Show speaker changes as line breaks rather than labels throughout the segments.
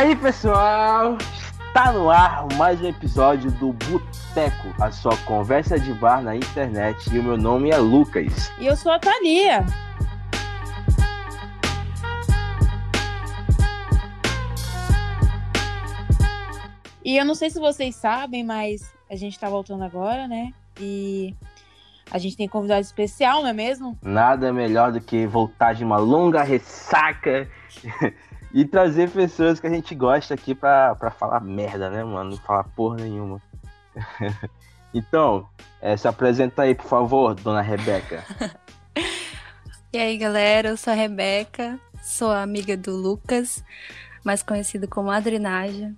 aí, pessoal? Está no ar mais um episódio do Boteco, a sua conversa de bar na internet. E o meu nome é Lucas.
E eu sou a Thalia. E eu não sei se vocês sabem, mas a gente tá voltando agora, né? E a gente tem convidado especial, não é mesmo?
Nada melhor do que voltar de uma longa ressaca e trazer pessoas que a gente gosta aqui pra, pra falar merda, né, mano? Não falar porra nenhuma. então, é, se apresenta aí, por favor, dona Rebeca.
e aí, galera, eu sou a Rebeca, sou amiga do Lucas, mais conhecido como Adrenaja.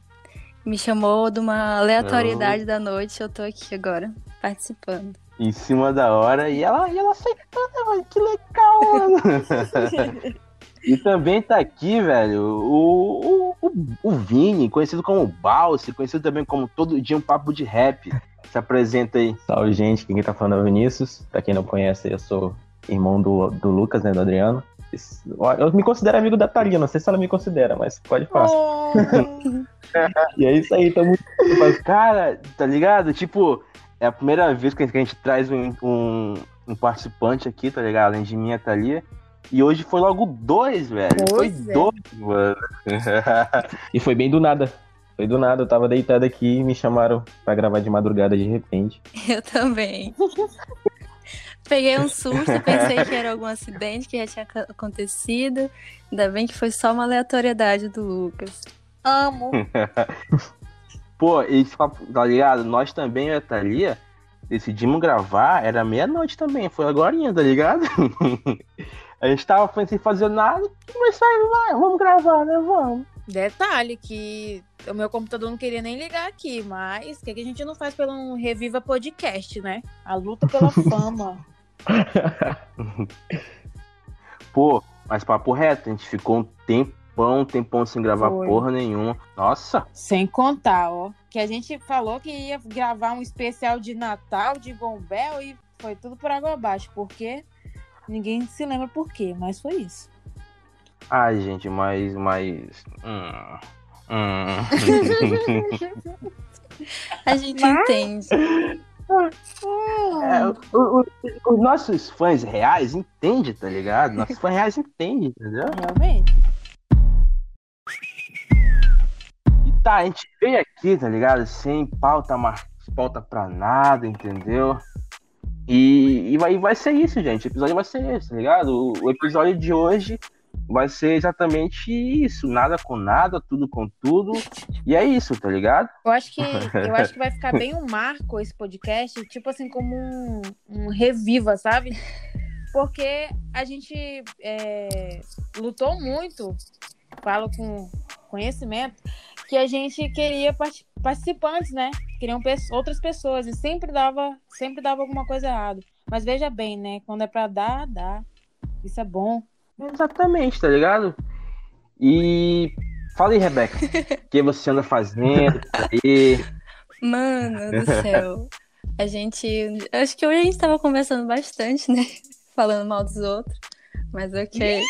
Me chamou de uma aleatoriedade da noite, eu tô aqui agora, participando.
Em cima da hora, e ela, e ela né, mano? Que legal, mano. e também tá aqui, velho, o, o, o, Vini, conhecido como Balsi, conhecido também como Todo Dia um Papo de Rap. Se apresenta aí.
Salve, gente. Quem tá falando é o Vinícius. Pra quem não conhece, eu sou irmão do, do Lucas, né, do Adriano. Eu me considero amigo da Thalia, não sei se ela me considera, mas pode falar. Oh. e é isso aí, tamo.
Cara, tá ligado? Tipo, é a primeira vez que a gente traz um, um, um participante aqui, tá ligado? Além de mim, a Thalia. E hoje foi logo dois, velho. Pois foi é. dois, mano.
e foi bem do nada. Foi do nada, eu tava deitado aqui e me chamaram pra gravar de madrugada de repente.
Eu também. Peguei um susto, pensei que era algum acidente que já tinha acontecido. Ainda bem que foi só uma aleatoriedade do Lucas. Amo.
Pô, e tá ligado? Nós também, eu e a Thalia, decidimos gravar, era meia-noite também, foi agora, tá ligado? a gente tava sem fazer nada, mas vai, vamos gravar, né? Vamos.
Detalhe que o meu computador não queria nem ligar aqui, mas o que, que a gente não faz pelo um Reviva Podcast, né? A luta pela fama.
Pô, mas papo reto, a gente ficou um tempão, um tempão sem gravar Foi. porra nenhuma. Nossa!
Sem contar, ó. Que a gente falou que ia gravar um especial de Natal de Gombel e foi tudo por água abaixo, porque ninguém se lembra por quê, mas foi isso.
Ai, gente, mas. mas... Hum, hum.
a gente mas... entende.
É, o, o, os nossos fãs reais entendem, tá ligado? Nossos fãs reais entendem, entendeu?
Realmente.
E tá, a gente veio aqui, tá ligado? Sem pauta, pauta pra nada, entendeu? E, e, vai, vai ser isso, gente. O episódio vai ser esse, tá ligado? O, o episódio de hoje vai ser exatamente isso, nada com nada, tudo com tudo. E é isso, tá ligado?
Eu acho que eu acho que vai ficar bem um marco esse podcast, tipo assim como um, um reviva, sabe? Porque a gente é, lutou muito, falo com conhecimento, que a gente queria participantes, né? Queriam outras pessoas e sempre dava, sempre dava alguma coisa errada. Mas veja bem, né? Quando é para dar, dá. Isso é bom.
Exatamente, tá ligado? E fala aí, Rebeca, o que você anda fazendo aí?
Mano do céu. A gente. Acho que hoje a gente tava conversando bastante, né? Falando mal dos outros. Mas ok.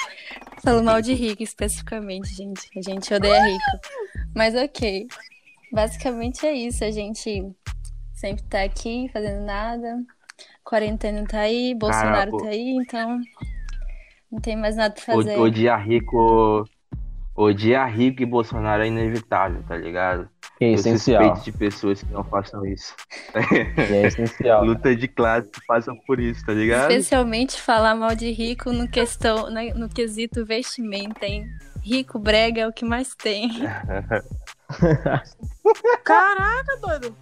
Falando mal de rico especificamente, gente. A gente odeia rico. Mas ok. Basicamente é isso. A gente sempre tá aqui fazendo nada. Quarentena tá aí, Bolsonaro tá aí, então não tem mais nada pra fazer.
Odiar rico. Odiar rico e Bolsonaro é inevitável, tá ligado?
É essencial.
Respeito de pessoas que não façam isso.
É essencial.
Luta de classe passam por isso, tá ligado?
Especialmente falar mal de rico no, questão, no quesito vestimenta, hein? Rico, brega é o que mais tem.
Caraca, doido.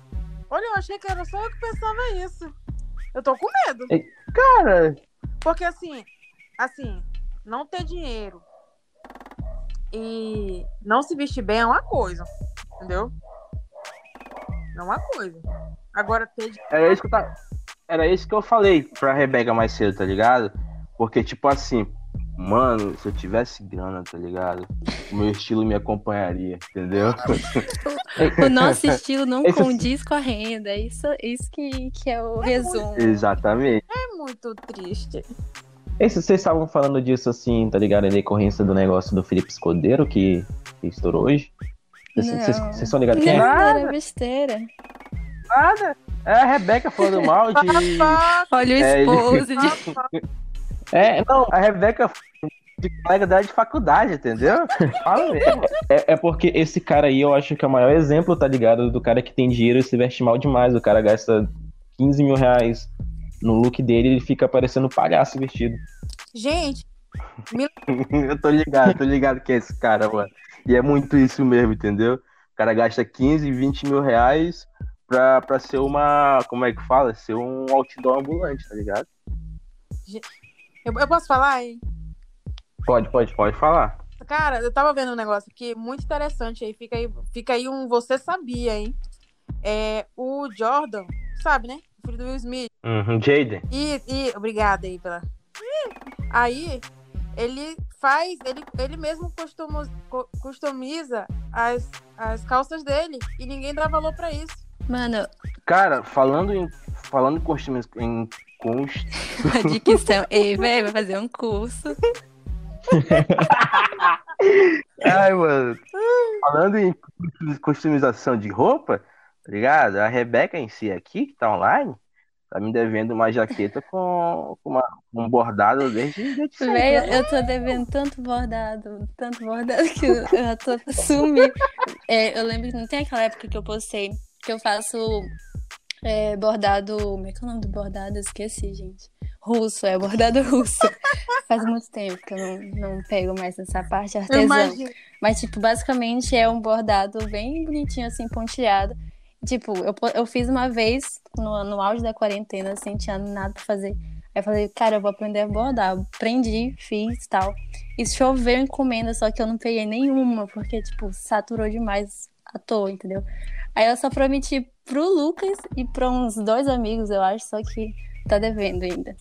Olha, eu achei que era só eu que pensava isso. Eu tô com medo.
Cara.
Porque assim, assim, não ter dinheiro e não se vestir bem é uma coisa, entendeu? É uma coisa. Agora ter
Era isso que eu, tava... Era isso que eu falei pra Rebeca mais cedo, tá ligado? Porque, tipo assim, mano, se eu tivesse grana, tá ligado? O meu estilo me acompanharia, entendeu?
o, nosso estilo não Esse... condiz com a renda. Isso, isso que, que é o é resumo.
Muito... Exatamente.
É muito triste.
Esse, vocês estavam falando disso assim, tá ligado? Em decorrência do negócio do Felipe Escudeiro que, que estourou hoje. Vocês estão ligados quem é?
Besteira, besteira.
Nada. É a Rebeca falando mal de.
Olha o
É,
esposo de...
É, não, a Rebeca de colega dela de faculdade, entendeu? Fala mesmo.
É, é porque esse cara aí eu acho que é o maior exemplo, tá ligado? Do cara que tem dinheiro e se veste mal demais. O cara gasta 15 mil reais no look dele e ele fica parecendo um palhaço vestido.
Gente,
Eu tô ligado, tô ligado que é esse cara, mano. E é muito isso mesmo, entendeu? O cara gasta 15, 20 mil reais pra, pra ser uma. Como é que fala? Ser um outdoor ambulante, tá ligado?
Eu, eu posso falar, hein?
Pode, pode.
Pode falar.
Cara, eu tava vendo um negócio aqui muito interessante aí. Fica aí, fica aí um você sabia, hein? É, o Jordan, sabe, né? O filho do Will Smith.
Uhum, Jaden.
E, e obrigada aí pela. Aí ele faz, ele, ele mesmo costumo- co- customiza as, as calças dele e ninguém dá valor pra isso.
Mano,
Cara, falando em. Falando em costumes. Em const...
a dicção. Ei, velho, vai fazer um curso.
Ai, mano. Falando em customização de roupa, tá ligado? A Rebeca em si aqui, que tá online, tá me devendo uma jaqueta com, com uma, um bordado desde, desde.
Velho, eu tô devendo tanto bordado, tanto bordado que eu, eu tô sumir. É, eu lembro que não tem aquela época que eu postei que eu faço é, bordado. Como é que é o nome do bordado? Eu esqueci, gente. Russo, é bordado russo. Faz muito tempo que eu não, não pego mais nessa parte artesã. Mas, tipo, basicamente é um bordado bem bonitinho, assim, ponteado. Tipo, eu, eu fiz uma vez no, no auge da quarentena, assim, tinha nada pra fazer. Aí eu falei, cara, eu vou aprender a bordar. Aprendi, fiz tal. E choveu encomenda, só que eu não peguei nenhuma, porque, tipo, saturou demais à toa, entendeu? Aí eu só prometi pro Lucas e pra uns dois amigos, eu acho, só que tá devendo ainda.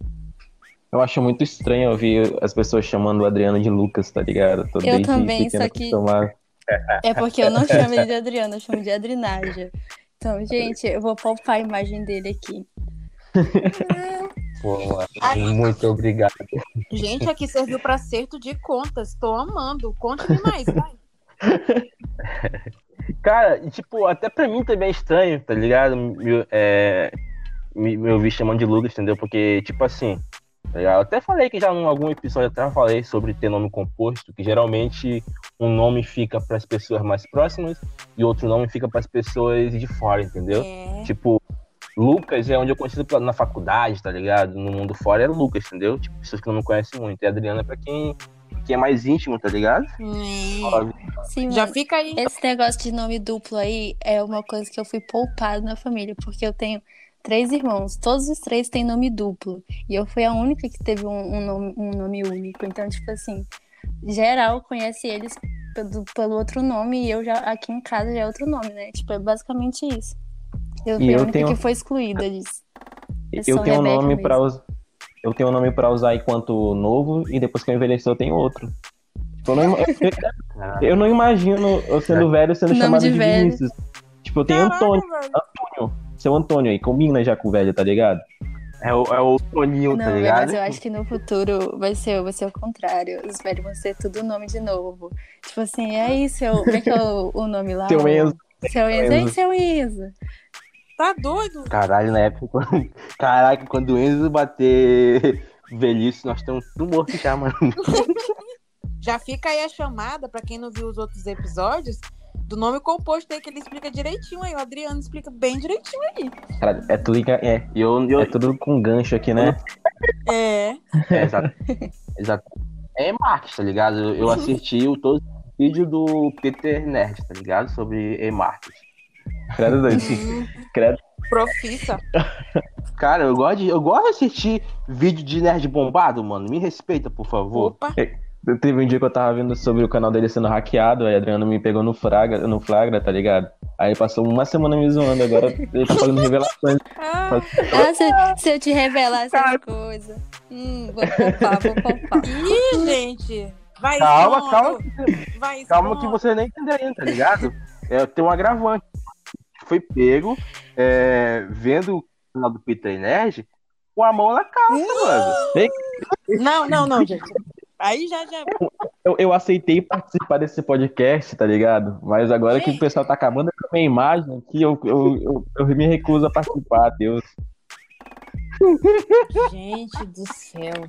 Eu acho muito estranho ouvir as pessoas chamando o Adriano de Lucas, tá ligado? Tô
Eu também, só que-
acostumado.
É porque eu não chamo ele de Adriano, eu chamo de Adrinágia. Então, gente, eu vou poupar a imagem dele aqui.
Muito obrigado.
Gente, aqui serviu pra acerto de contas. Tô amando. Conte-me mais, vai.
Cara, tipo, até pra mim também é estranho, tá ligado? Me, é, me, ouvir chamando de Lucas, entendeu? Porque, tipo assim, tá ligado? Eu até falei que já em algum episódio até falei sobre ter nome composto, que geralmente um nome fica pras pessoas mais próximas e outro nome fica pras pessoas de fora, entendeu?
É.
Tipo, Lucas é onde eu conheci na faculdade, tá ligado? No mundo fora é Lucas, entendeu? Tipo, pessoas que não me conhecem muito. E Adriana é pra quem, quem é mais íntimo, tá ligado? Óbvio.
Sim,
Já fica aí.
esse negócio de nome duplo aí é uma coisa que eu fui poupada na família, porque eu tenho três irmãos, todos os três têm nome duplo. E eu fui a única que teve um, um nome, um nome único. Então, tipo assim, geral conhece eles pelo, pelo outro nome e eu já aqui em casa já é outro nome, né? Tipo, é basicamente isso. Eu
E
fui a
eu
única
tenho-
que foi excluída disso. Eu
Eu tenho um nome pra usar. Eu tenho um nome pra usar enquanto novo e depois que eu envelhecer eu tenho outro. Tipo, eu, não, eu- eu não imagino eu sendo velho sendo
Nome
chamado
de
de,
velho.
Vinícius. Tipo, eu tenho
Caraca,
Antônio,
velho.
Antônio, seu Antônio aí, combina já com o velho, tá ligado?
É o, é o Toninho,
Não,
tá ligado?
mas eu acho que no futuro vai ser, vai ser o contrário. Os velhos vão ser tudo nome de novo. Tipo assim, é isso, seu, como é que é o, o nome lá?
Seu Enzo.
Seu Enzo. Ei,
Enzo.
seu Enzo.
Tá doido?
Caralho, na época. quando- Caraca, quando o Enzo bater velhice, nós estamos tudo morto já, mano.
Já fica aí a chamada, pra quem não viu os outros episódios, do nome composto aí, que ele explica direitinho aí. O Adriano explica bem direitinho aí.
Cara, é tudo, é,
E eu. eu
é tudo com gancho aqui, né?
É.
é, exato. exato. É marketing, tá ligado? Eu, eu assisti o todo vídeo do Peter Nerd, tá ligado? Sobre e-marketing.
Credo doido.
Hum,
Credo.
profissa.
Cara, eu gosto, de, eu gosto de assistir vídeo de nerd bombado, mano. Me respeita, por favor.
Opa.
Teve um dia que eu tava vendo sobre o canal dele sendo hackeado, aí Adriano me pegou no flagra, no flagra, tá ligado? Aí passou uma semana me zoando, agora ele tá fazendo revelações.
Ah,
Ah, se, se eu te revelar essas coisas. Hum, vou poupar, vou poupar.
Ih, gente. Vai
Calma,
expondo.
calma,
Vai
calma que você nem entendeu ainda, tá ligado? É, tem um agravante. Foi pego é, vendo o canal do Peter Nerd com a mão na calça, mano.
Não, não, não, gente. Aí já, já.
Eu, eu aceitei participar desse podcast, tá ligado? Mas agora que o pessoal tá acabando com a minha imagem aqui, eu, eu, eu, eu me recuso a participar, Deus.
Gente do céu.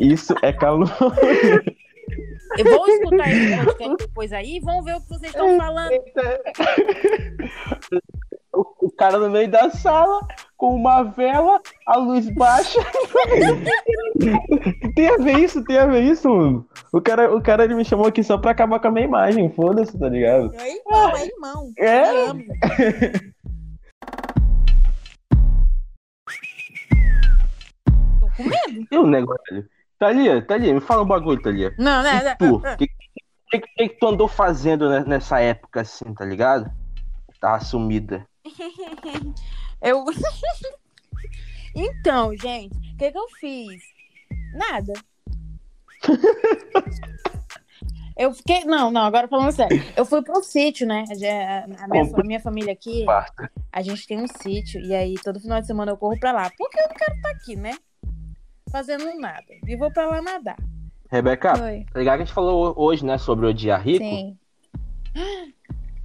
Isso é calor.
Eu vou escutar esse podcast depois aí e vão ver o que vocês estão falando.
O, cara no meio da sala, com uma vela, a luz baixa.
Tem a ver isso, tem a ver isso, mano. O cara, o cara ele me chamou aqui só pra acabar com a minha imagem, foda-se, tá ligado?
É irmão, é irmão.
É?
Com medo.
E o negócio? Thalia, Thalia, me fala um bagulho, Thalia.
Não, né? né,
Tu, o que, que, que, que tu andou fazendo ne- nessa época assim, tá ligado? Tá sumida.
Eu. então, gente, o que, que eu fiz? Nada. Eu fiquei. Não, não, agora falando sério. Eu fui pro sítio, né? A, minha, a minha família aqui, a gente tem um sítio. E aí, todo final de semana eu corro pra lá. Porque eu não quero estar aqui, né? Fazendo nada. E vou pra lá nadar.
Rebeca,
Oi.
tá ligado que a gente falou hoje, né, sobre odiar rico?
Sim.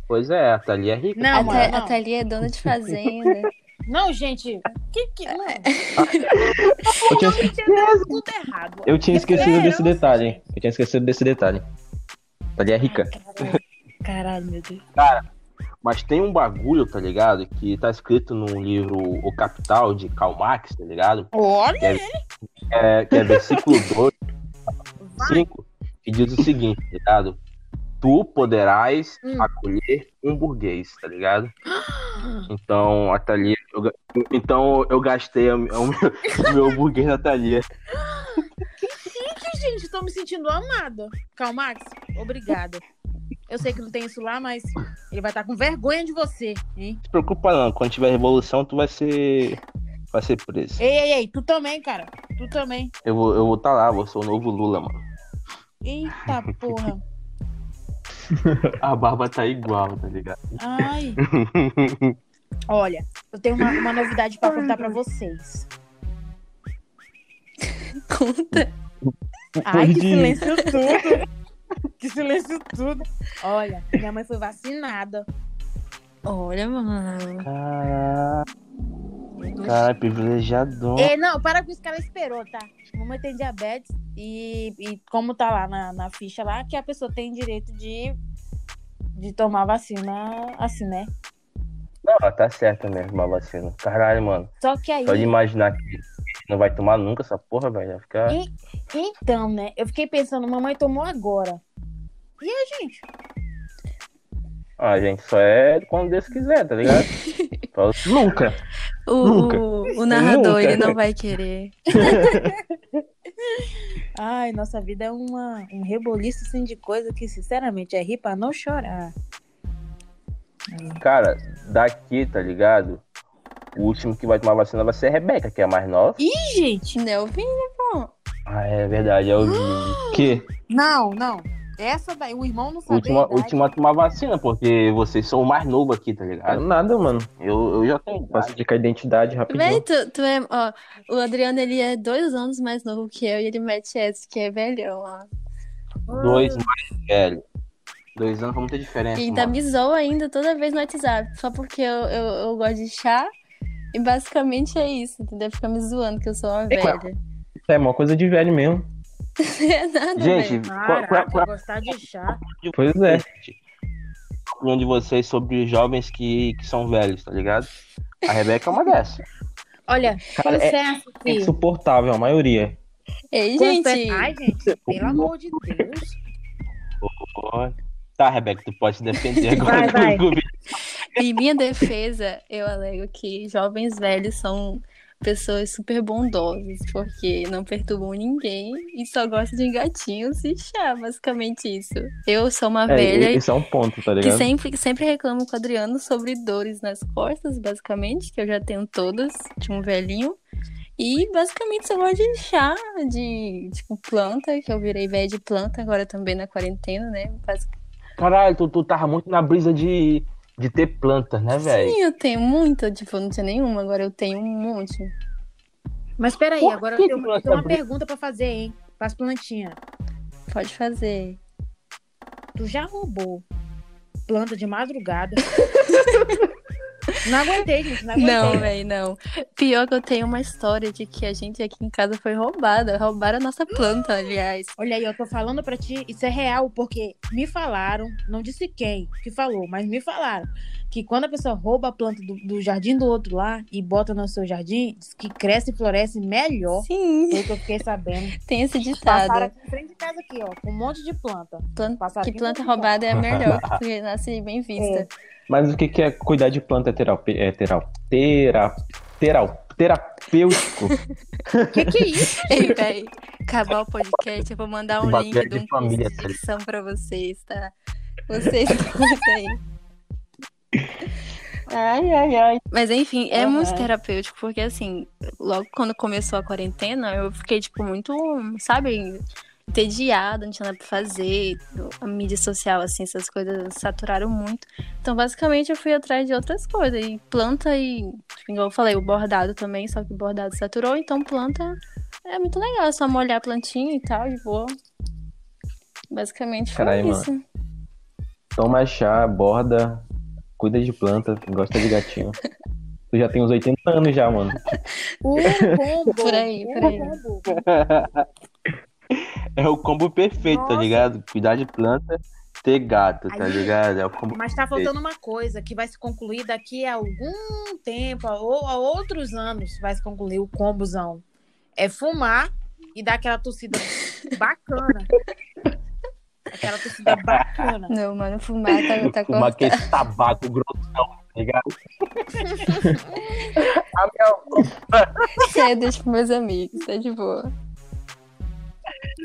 Pois é, a Thalia é rica.
Não,
a,
não.
a Thalia é dona de fazenda.
Não, gente. Que que. Não.
Eu tinha,
Eu entendo tudo errado.
eu tinha esquecido
É,
desse
eu-
detalhe. Eu tinha esquecido desse detalhe. Thalia é rica.
Caralho. Caralho, meu Deus.
Mas tem um bagulho, tá ligado? Que tá escrito no livro O Capital, de Karl Marx, tá ligado?
Olha,
Que é, é- que é versículo 2,
vai.
5, que diz o seguinte, tá ligado? Tu poderás
Hum.
acolher um burguês, tá ligado? Então, a Thalia. eu então, eu gastei o meu, meu burguês na Thalia.
Gente, tô me sentindo amada. Calma, Max. Obrigada. Eu sei que não tem isso lá, mas ele vai estar com vergonha de você, hein?
Não se preocupa, não. Quando tiver revolução, tu vai ser. Vai ser preso.
Ei, ei, ei, tu também, cara. Tu também.
Eu vou estar eu vou tá lá, vou ser o novo Lula, mano.
Eita porra.
A barba tá igual, tá ligado?
Ai. Olha, eu tenho uma, uma novidade pra contar pra vocês.
Conta.
Ai, que silêncio tudo. Que silêncio tudo. Olha, minha mãe foi vacinada.
Olha, mano.
Caraca, cara, privilegiador.
É, não, para com isso que ela esperou, tá? Mamãe tem diabetes e, e como tá lá na, na ficha lá, que a pessoa tem direito de, de tomar vacina assim, né?
Não, tá certo mesmo, a vacina. Caralho, mano.
Só que aí,
Só de imaginar que não vai tomar nunca essa porra, velho. Vai ficar.
E- então, né? Eu fiquei pensando, mamãe tomou agora. E a gente?
Ah, gente, só é quando Deus quiser, tá ligado? Só-
Nunca.
O,
Nunca.
o, o narrador,
Nunca.
ele não vai querer.
Ai, nossa vida é uma, um reboliço assim de coisa que, sinceramente, é rir pra não chorar.
Cara, daqui, tá ligado? O último que vai tomar vacina vai ser a Rebeca, que é a mais nova.
Ih, gente!
Nelvin, pô.
Ah, é verdade, é o
Que?
Não, não. Essa daí, o irmão não sabe.
última,
a
última a tomar vacina, porque vocês são o mais novo aqui, tá ligado?
Nada, mano.
Eu, eu já tenho.
Posso explicar a identidade rapidinho.
tu, tu é, ó, o Adriano, ele é dois anos mais novo que eu e ele mete essa, que é velhão, ó.
Dois mais velho. Dois anos faz muita diferença.
E ainda me zoa ainda toda vez no WhatsApp, só porque eu, eu, eu gosto de chá. E basicamente é isso, entendeu? Fica me zoando que eu sou uma
É,
velha.
É uma coisa de velho mesmo.
é nada,
Gente,
velho.
qual, qual,
Caraca,
qual,
gostar de chá.
Pois é.
opinião de vocês sobre jovens que, que são velhos, tá ligado? A Rebeca é uma dessas.
Olha,
Cara, é-
licença,
É insuportável, a maioria.
Ei,
Confe-
gente.
Ai, gente, pelo amor de Deus.
Tá, Rebeca, tu pode se defender agora.
Vai, vai.
Em minha defesa, eu alego que jovens velhos são pessoas super bondosas, porque não perturbam ninguém e só gostam de gatinhos e chá, basicamente isso. Eu sou uma
É,
velha
esse é um ponto, tá
que
ligado?
sempre, que sempre reclamo com o Adriano sobre dores nas costas, basicamente, que eu já tenho todas de um velhinho. E basicamente só gosto de chá, de tipo planta, que eu virei velha de planta agora também na quarentena, né? Basic-
Caralho, tu, tu tava muito na brisa de, de ter plantas, né, velho?
Sim, eu tenho muita, tipo, eu não tinha nenhuma, agora eu tenho um monte.
Mas peraí,
Por
agora
que
eu tenho, eu
você
tenho uma pergunta pra fazer, hein? Para as plantinhas.
Pode fazer.
Tu já roubou planta de madrugada? não aguentei, gente. Não, aguentei.
Não, velho, não. Pior que eu tenho uma história de que a gente aqui em casa foi roubada. Roubaram a nossa planta, aliás.
Olha aí, eu tô falando pra ti, isso é real, porque me falaram, não disse quem que falou, mas me falaram que quando a pessoa rouba a planta do, do jardim do outro lá e bota no seu jardim, diz que cresce e floresce melhor.
Sim,
Foi o que eu fiquei sabendo.
tem esse
Passaram
ditado.
aqui em frente de casa aqui, ó, com um monte de planta.
Planta-
Passaram
que planta roubada é a melhor, porque nasce bem vista.
Mas o que, que é cuidar de planta terapê- é, terau- tera- terau- terapêutico?
Que que é isso?
Ei, véi, acabar o podcast, eu vou mandar um link
de
de um curso
família,
de
tá ligado?
dicção pra vocês, tá? Vocês curtem aí.
Ai, ai, ai.
Mas enfim, é muito terapêutico, porque assim, logo quando começou a quarentena, eu fiquei, tipo, muito, sabe, entediada, não tinha nada pra fazer. A mídia social, assim, essas coisas saturaram muito. Então, basicamente, eu fui atrás de outras coisas. E planta e, igual eu falei, o bordado também, só que o bordado saturou, então planta é muito legal, é só molhar a plantinha e tal, de boa. Basicamente foi
mano.
isso.
Toma chá, borda, cuida de planta, gosta de gatinho. Tu já tem uns 80 anos já, mano.
O combo.
Por aí, por aí.
É o combo perfeito, tá
Nossa.
ligado? Cuidar de planta, ter gato, tá
Aí-
ligado? É o combo
Mas tá faltando uma coisa que vai se concluir daqui a algum tempo, ou a outros anos, vai se concluir o combozão. É fumar e dar aquela tossida bacana. Aquela tossida bacana.
Não, mano, fumar tá, tá
Fumar aquele tabaco grossão, tá ligado? A minha
deixo pros meus amigos, tá de boa.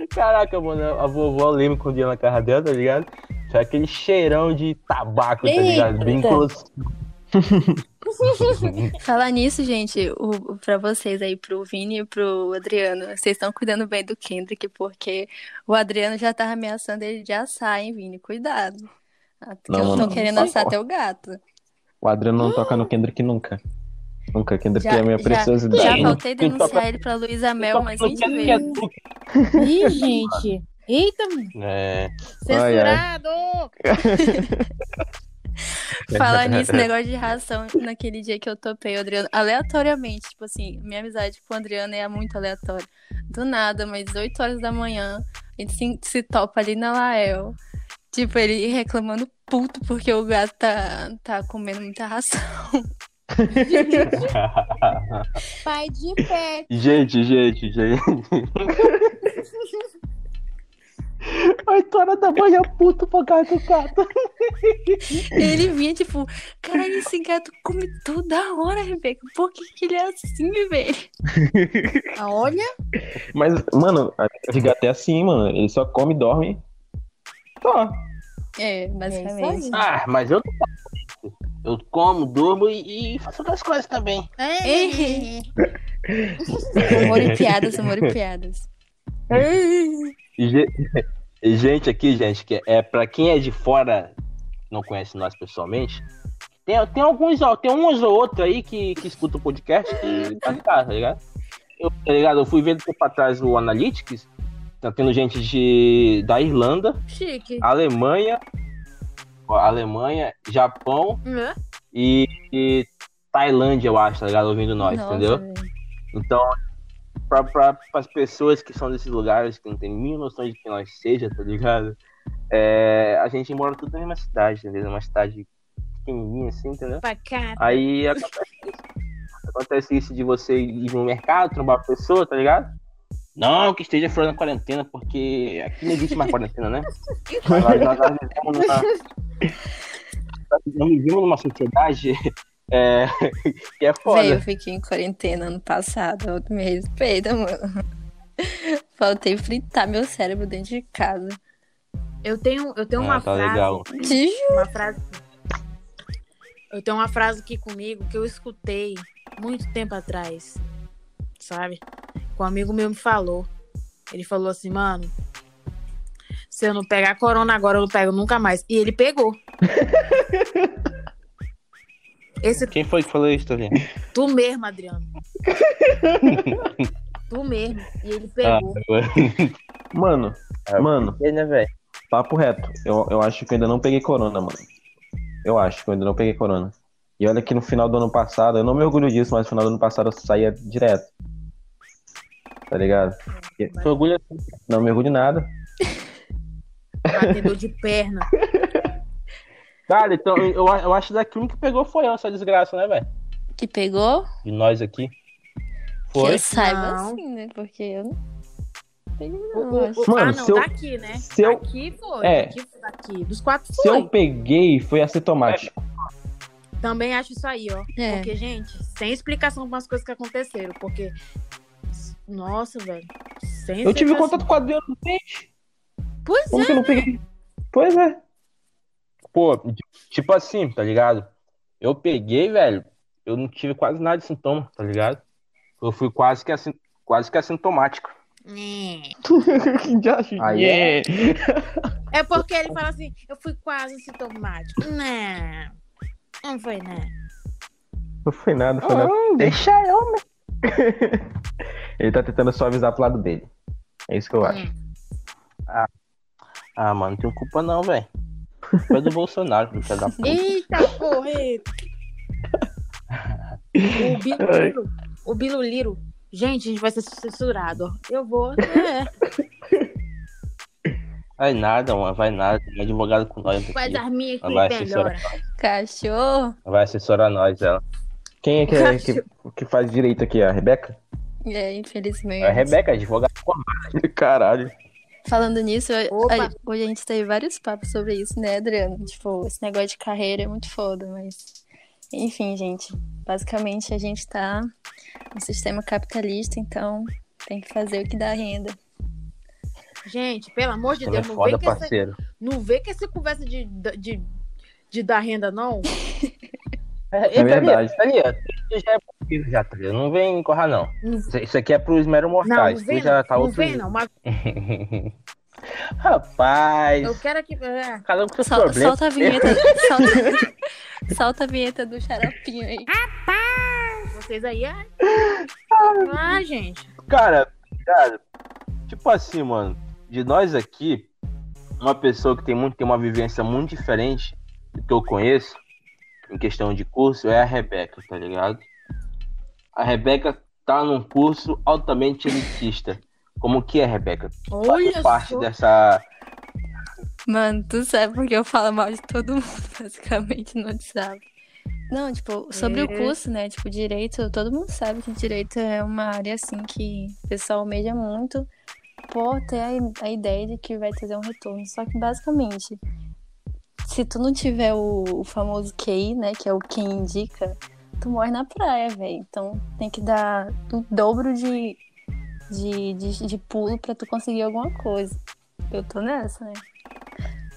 Caraca, mano, a vovó lembra quando ia na casa dela, tá ligado? Tinha aquele cheirão de tabaco, tá ligado? Bem
Eita.
grosso.
Falar nisso, gente, o, pra vocês aí, pro Vini e pro Adriano, vocês estão cuidando bem do Kendrick, porque o Adriano já tava ameaçando ele de assar, hein, Vini? Cuidado. Ah, Porque
Não,
eu tô
mano.
querendo assar teu gato.
O Adriano não toca no Kendrick nunca. Nunca, Kendrick
Já-
é a minha
já-
preciosidade.
Já faltei denunciar
toca-
ele pra Luísa Mel
que
20
não quer
vezes.
tu-
Ih, gente. Eita,
É.
censurado!
Falar nisso, negócio de ração, naquele dia que eu topei o Adriano, aleatoriamente, tipo assim, minha amizade com o Adriano é muito aleatória. Do nada, mas 8 horas da manhã, a gente se, se topa ali na Lael. Tipo, ele reclamando puto porque o gato tá, tá comendo muita ração.
Pai de pé.
gente, gente, gente. Oito horas da manhã, puto pra cá do gato.
Ele vinha, tipo, caralho, esse gato come toda hora, Rebeca. Por que, que ele é assim, velho?
Ah, Olha,
Mas, mano, a de gato é assim, mano. Ele só come e dorme. Só.
É, basicamente.
aí.
Ah, mas eu não faço isso. Eu como, durmo e, e faço outras coisas também.
Humor e piadas, humor e piadas.
E, ge- gente, aqui, gente, que é pra quem é de fora, não conhece nós pessoalmente, tem, tem alguns, tem uns ou outros aí que, que escutam o podcast e tá ligado, tá ligado? Eu, tá ligado? Eu fui ver tempo atrás o Analytics, tá tendo gente de, da Irlanda,
Chique.
Alemanha, Alemanha, Japão
Hã?
e, e Tailândia, eu acho, tá ligado? Ouvindo nós,
Nossa,
entendeu?
velho.
Então, para as pessoas que são desses lugares, que não tem nenhuma noção de quem nós seja, tá ligado? É, a gente mora tudo na mesma cidade, entendeu? Uma cidade pequenininha assim, entendeu?
Pra.
Aí acontece isso. Acontece isso de você ir no mercado, trombar a pessoa, tá ligado? Não que esteja fora da quarentena, porque aqui não existe mais quarentena, né? Mas nós, nós vivemos numa, nós vivemos numa sociedade é, que é foda.
Véi, eu fiquei em quarentena ano passado. Me respeita, mano. Faltei fritar meu cérebro dentro de casa.
Eu tenho, eu tenho
Ah,
uma
tá
frase.
legal.
Uma frase. Eu tenho uma frase aqui comigo que eu escutei muito tempo atrás. Sabe? Um amigo meu me falou. Ele falou assim, mano. Se eu não pegar corona agora, eu não pego nunca mais. E ele pegou. Esse
Quem foi que falou isso, Tolinho?
tu mesmo, Adriano. tu mesmo. E ele
Ah,
pegou.
Mano, mano,
né, velho?
papo reto. Eu, eu acho que eu ainda não peguei corona, mano. Eu acho que eu ainda não peguei corona. E olha que no final do ano passado, eu não me orgulho disso, mas no final do ano passado eu saía direto. Tá ligado?
Tu orgulha assim.
Não me orgulho de nada.
Batedor de perna.
Cara, então eu, eu acho que daqui um que pegou foi eu, essa desgraça, né, velho?
Que pegou?
De nós aqui.
Que
Foi.
eu saiba
Não.
assim, né? Porque eu não não.
Mano,
ah, não,
se eu-
daqui, né?
se eu-
Daqui foi.
É.
Daqui, daqui. Dos quatro
Se
foi.
eu peguei, foi assintomático.
Também acho isso aí, ó.
É.
Porque, gente, sem explicação para as coisas que aconteceram. Porque. Nossa, velho. Sem
Eu tive contato com Adriano no dente.
Pois
Como
é.
que eu não peguei? Pois é.
Pô, tipo assim, tá ligado? Eu peguei, velho, eu não tive quase nada de sintoma, tá ligado? Eu fui quase que, assin... quase que assintomático.
É.
Aí
é.
É porque ele fala assim, eu fui quase sintomático. Não. Não foi, né?
Não foi nada, foi nada.
Hum, deixa eu, né?
Ele tá tentando suavizar pro lado dele. É isso que eu acho.
Hum.
Ah, mano, não tenho culpa não, velho. Culpa é do Bolsonaro, filho da puta.
Eita, porra! O Biluliro. O Biluliro. Gente, a gente vai ser censurado. Eu vou. É.
Vai nada, mano, vai nada. Tem advogado com nós aqui.
Faz as minhas que melhora.
assessorar,
Cachorro.
vai assessorar nós, ela.
Quem é que, é- que, que faz direito aqui? A Rebeca?
É, infelizmente.
É a Rebeca, advogada com
Caralho.
Falando nisso, a- hoje a gente teve vários papos sobre isso, né, Adriano? Tipo, esse negócio de carreira é muito foda, mas. Enfim, gente. Basicamente a gente tá no sistema capitalista, então tem que fazer o que dá renda.
Gente, pelo amor de
é
Deus, não
foda,
vem, que essa,
parceiro.
não vê que essa conversa de, de, de dar renda, não.
É,
É verdade.
Thalia, isso já é possível já, Thalia. Não vem encorrar, não.
Não,
Isso- aqui é pros meros
não,
mortais.
não vem,
já
não.
tá
não
outro
vem, não. Mas
Rapaz,
eu quero que. é.
cada um com seus
Sol-
problemas.
solta a vinheta. solta, solta a vinheta do xaropinho aí.
Vocês aí. ai. Ah, gente.
Cara, cara, tipo assim, mano, de nós aqui, uma pessoa que tem muito, tem uma vivência muito diferente do que eu conheço, em questão de curso, é a Rebeca, tá ligado? A Rebeca tá num curso altamente elitista. Como que é, Rebeca?
Olha
Faz parte
só.
dessa.
Mano, tu sabe porque eu falo mal de todo mundo, basicamente, no WhatsApp. Não, tipo, sobre o
É.
curso, né? Tipo, direito, todo mundo sabe que direito é uma área, assim, que o pessoal almeja muito por ter a, a ideia de que vai trazer um retorno. Só que, basicamente, se tu não tiver o, o famoso QI, né? Que é o quem indica, tu morre na praia, velho. Então, tem que dar o dobro de, de, de, de pulo pra tu conseguir alguma coisa. Eu tô nessa, né?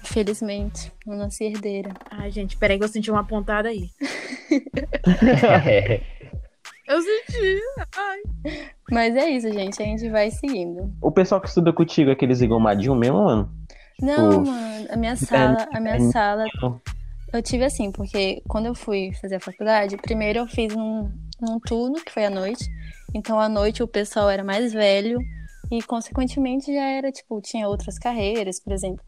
Infelizmente, eu nasci herdeira.
Ai, gente, peraí que eu senti uma pontada aí. Eu senti. Ai.
Mas é isso, gente. A gente vai seguindo.
O pessoal que estuda contigo é aqueles engomadinhos mesmo, mano?
Não,
Pô.
mano, a minha sala, a minha sala, eu tive assim, porque quando eu fui fazer a faculdade, primeiro eu fiz num, num turno, que foi à noite. Então à noite o pessoal era mais velho e, consequentemente, já era, tipo, tinha outras carreiras, por exemplo.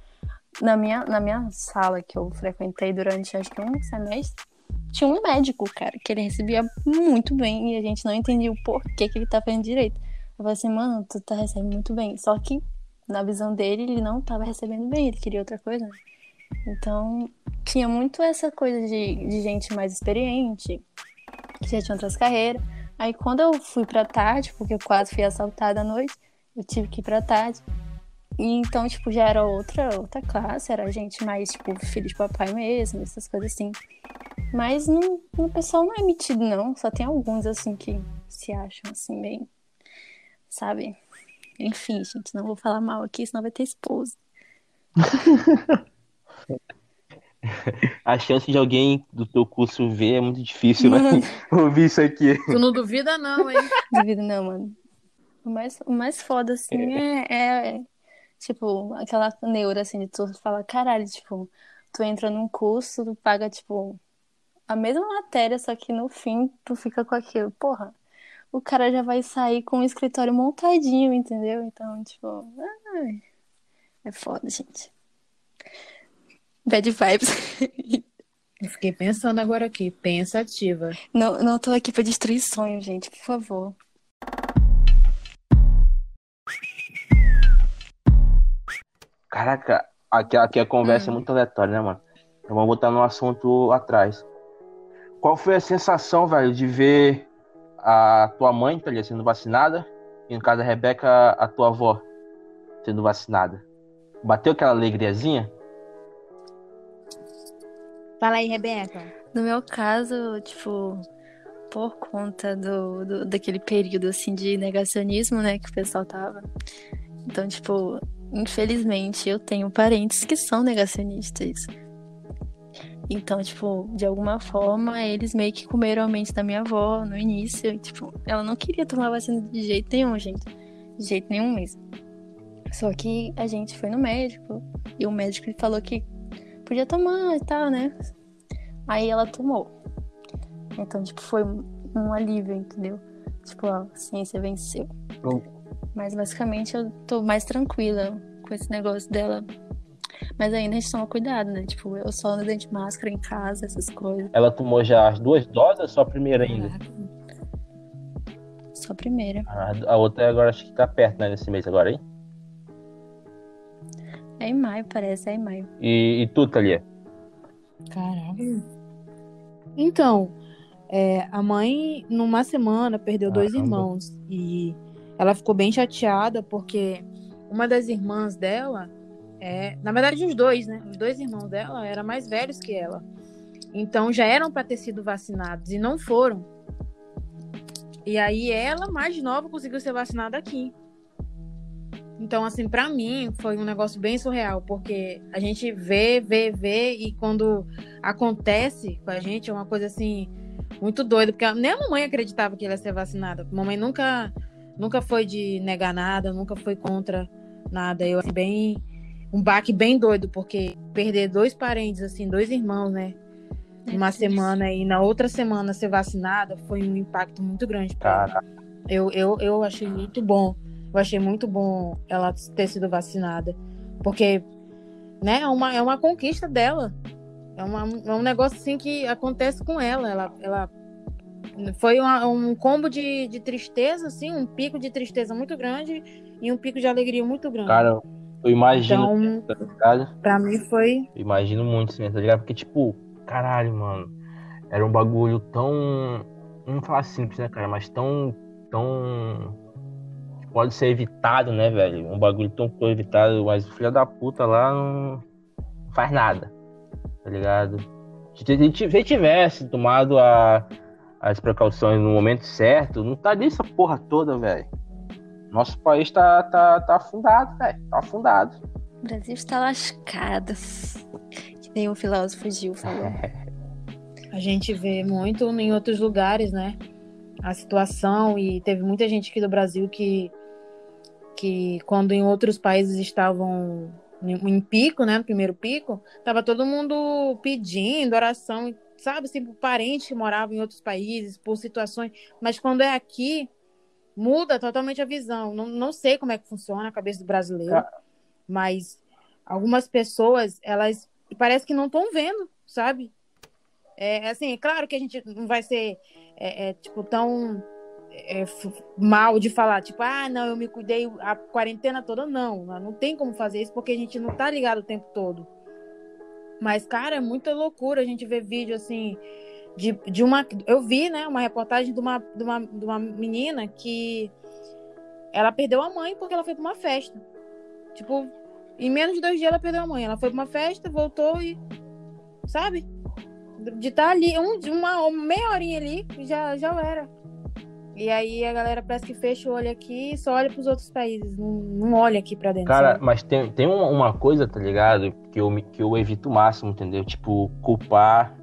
Na minha, na minha sala que eu frequentei durante acho que um semestre, tinha um médico, cara, que ele recebia muito bem e a gente não entendia o porquê que ele tá fazendo direito. Eu falei assim, mano, tu tá recebendo muito bem. Só que, na visão dele, ele não tava recebendo bem, ele queria outra coisa. né? Então, tinha muito essa coisa de, de gente mais experiente, que já tinha outras carreiras. Aí, quando eu fui pra tarde, porque eu quase fui assaltada à noite, eu tive que ir pra tarde. E então, tipo, já era outra, outra classe, era gente mais, tipo, filho de papai mesmo, essas coisas assim. Mas não, o pessoal não é metido, não. Só tem alguns, assim, que se acham, assim, bem. Sabe? Enfim, gente, não vou falar mal aqui, senão vai ter esposa.
A chance de alguém do teu curso ver é muito difícil, né?
Mano,
Ouvir isso aqui.
Tu não duvida, não, hein?
duvido não, mano. O mais, o mais foda, assim, é, é, tipo, aquela neura, assim, de tu falar, caralho, tipo, tu entra num curso, tu paga, tipo, a mesma matéria, só que no fim tu fica com aquilo. Porra, o cara já vai sair com o escritório montadinho, entendeu? Então, tipo, ai, é foda, gente. Bad vibes.
Eu fiquei pensando agora aqui, pensativa.
Não, não tô aqui pra destruir sonho, gente, por favor.
Caraca, aqui, aqui a conversa é muito aleatória, né, mano? Então vamos botar no assunto atrás. Qual foi a sensação, velho, de ver a tua mãe, tá ligado, sendo vacinada? E no caso da Rebeca, a tua avó sendo vacinada? Bateu aquela alegriazinha?
Fala aí, Rebeca.
No meu caso, tipo, por conta do, do daquele período assim de negacionismo, né, que o pessoal tava. Então, tipo, infelizmente eu tenho parentes que são negacionistas. Então, tipo, de alguma forma, eles meio que comeram a mente da minha avó no início. E, tipo, ela não queria tomar vacina de jeito nenhum, gente. De jeito nenhum mesmo. Só que a gente foi no médico e o médico falou que podia tomar e tal, né? Aí ela tomou. Então, tipo, foi um alívio, entendeu? Tipo, a ciência venceu.
Hum.
Mas basicamente eu tô mais tranquila com esse negócio dela. Mas ainda a gente toma cuidado, né? Tipo, eu só ando dentro de máscara em casa, essas coisas.
Ela tomou já as duas doses ou só a primeira ainda?
Só a primeira.
A, a outra agora acho que tá perto, né, nesse mês agora, hein?
É em maio, parece, é em maio.
E, e tu, Thalia?
Caraca. Então, é, a mãe, numa semana, perdeu dois irmãos. E ela ficou bem chateada porque uma das irmãs dela, é, na verdade, os dois, né? Os dois irmãos dela eram mais velhos que ela. Então já eram para ter sido vacinados e não foram. E aí ela, mais nova, conseguiu ser vacinada aqui. Então, assim, pra mim foi um negócio bem surreal, porque a gente vê, vê, vê, e quando acontece com a gente é uma coisa assim muito doida, porque nem a mamãe acreditava que ela ia ser vacinada. A mamãe nunca, nunca foi de negar nada, nunca foi contra nada. Eu assim, bem um baque bem doido, porque perder dois parentes, assim, dois irmãos, né?
É
Uma semana e na outra semana ser vacinada foi um impacto muito grande pra ela.
Caraca.
Eu, eu, eu achei muito bom. Eu achei muito bom ela ter sido vacinada. Porque, né, é uma, é uma conquista dela. É, uma, é um negócio assim que acontece com ela. Ela, ela foi uma- um combo de, de tristeza, assim, um pico de tristeza muito grande e um pico de alegria muito grande.
Cara, eu imagino,
então,
tá ligado?
pra mim foi.
Eu imagino muito, assim, tá ligado? Porque, tipo, caralho, mano, era um bagulho tão. Não falar simples, né, cara? Mas tão. tão. Pode ser evitado, né, velho? Um bagulho tão evitado, mas o filho da puta lá não faz nada, tá ligado? Se tivesse tomado a- as precauções no momento certo, não estaria essa porra toda, velho. Nosso país tá, tá, tá afundado, velho. Tá afundado.
O Brasil está lascado. Que nem o filósofo Gil falou.
A gente vê muito em outros lugares, né? A situação, e teve muita gente aqui do Brasil que, que quando em outros países estavam em, em pico, né? No primeiro pico, tava todo mundo pedindo oração, sabe? Assim, por parentes que moravam em outros países, por situações. Mas quando é aqui, muda totalmente a visão. Não, não sei como é que funciona a cabeça do brasileiro,
Cara.
mas algumas pessoas, elas parece que não estão vendo, sabe? É assim, é claro que a gente não vai ser é, é, tipo tão é, mal de falar, tipo, ah, não, eu me cuidei a quarentena toda, não, não tem como fazer isso porque a gente não tá ligado o tempo todo. Mas, cara, é muita loucura a gente ver vídeo assim de, de uma. Eu vi, né, uma reportagem de uma, de, uma, de uma menina que ela perdeu a mãe porque ela foi pra uma festa. Tipo, em menos de dois dias ela perdeu a mãe. Ela foi pra uma festa, voltou e. Sabe? De estar ali, um, de uma meia horinha ali, já, já era. E aí a galera parece que fecha o olho aqui e só olha pros outros países. Não, não olha aqui pra dentro.
Cara,
sabe?
mas tem, tem uma, coisa, tá ligado? Que eu, que eu evito o máximo, entendeu? Tipo, culpar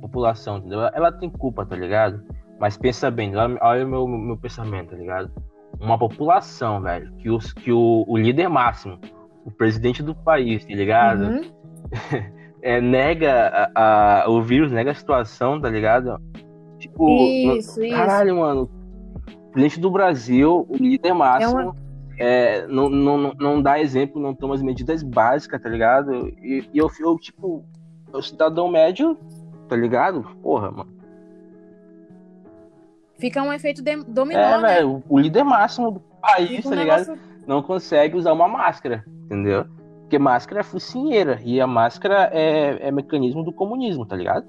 população, entendeu? Ela tem culpa, tá ligado? Mas pensa bem, olha, o meu, meu pensamento, tá ligado? Uma população, velho, que, os, que o, o líder máximo, o presidente do país, tá ligado?
Uhum.
É, nega a, a- o vírus, nega a situação, tá ligado? Tipo,
Isso, isso.
caralho, mano. Presidente do Brasil, o líder máximo,
É uma-
é, não, não, não dá exemplo, não toma as medidas básicas, tá ligado? E, e eu, eu, tipo, o cidadão médio, tá ligado? Porra, mano.
Fica um efeito de, dominó,
É,
né?
velho, o líder máximo do país,
Fica um
tá ligado?
negócio-
Não consegue usar uma máscara, entendeu? Porque máscara é focinheira e a máscara é, é mecanismo do comunismo, tá ligado?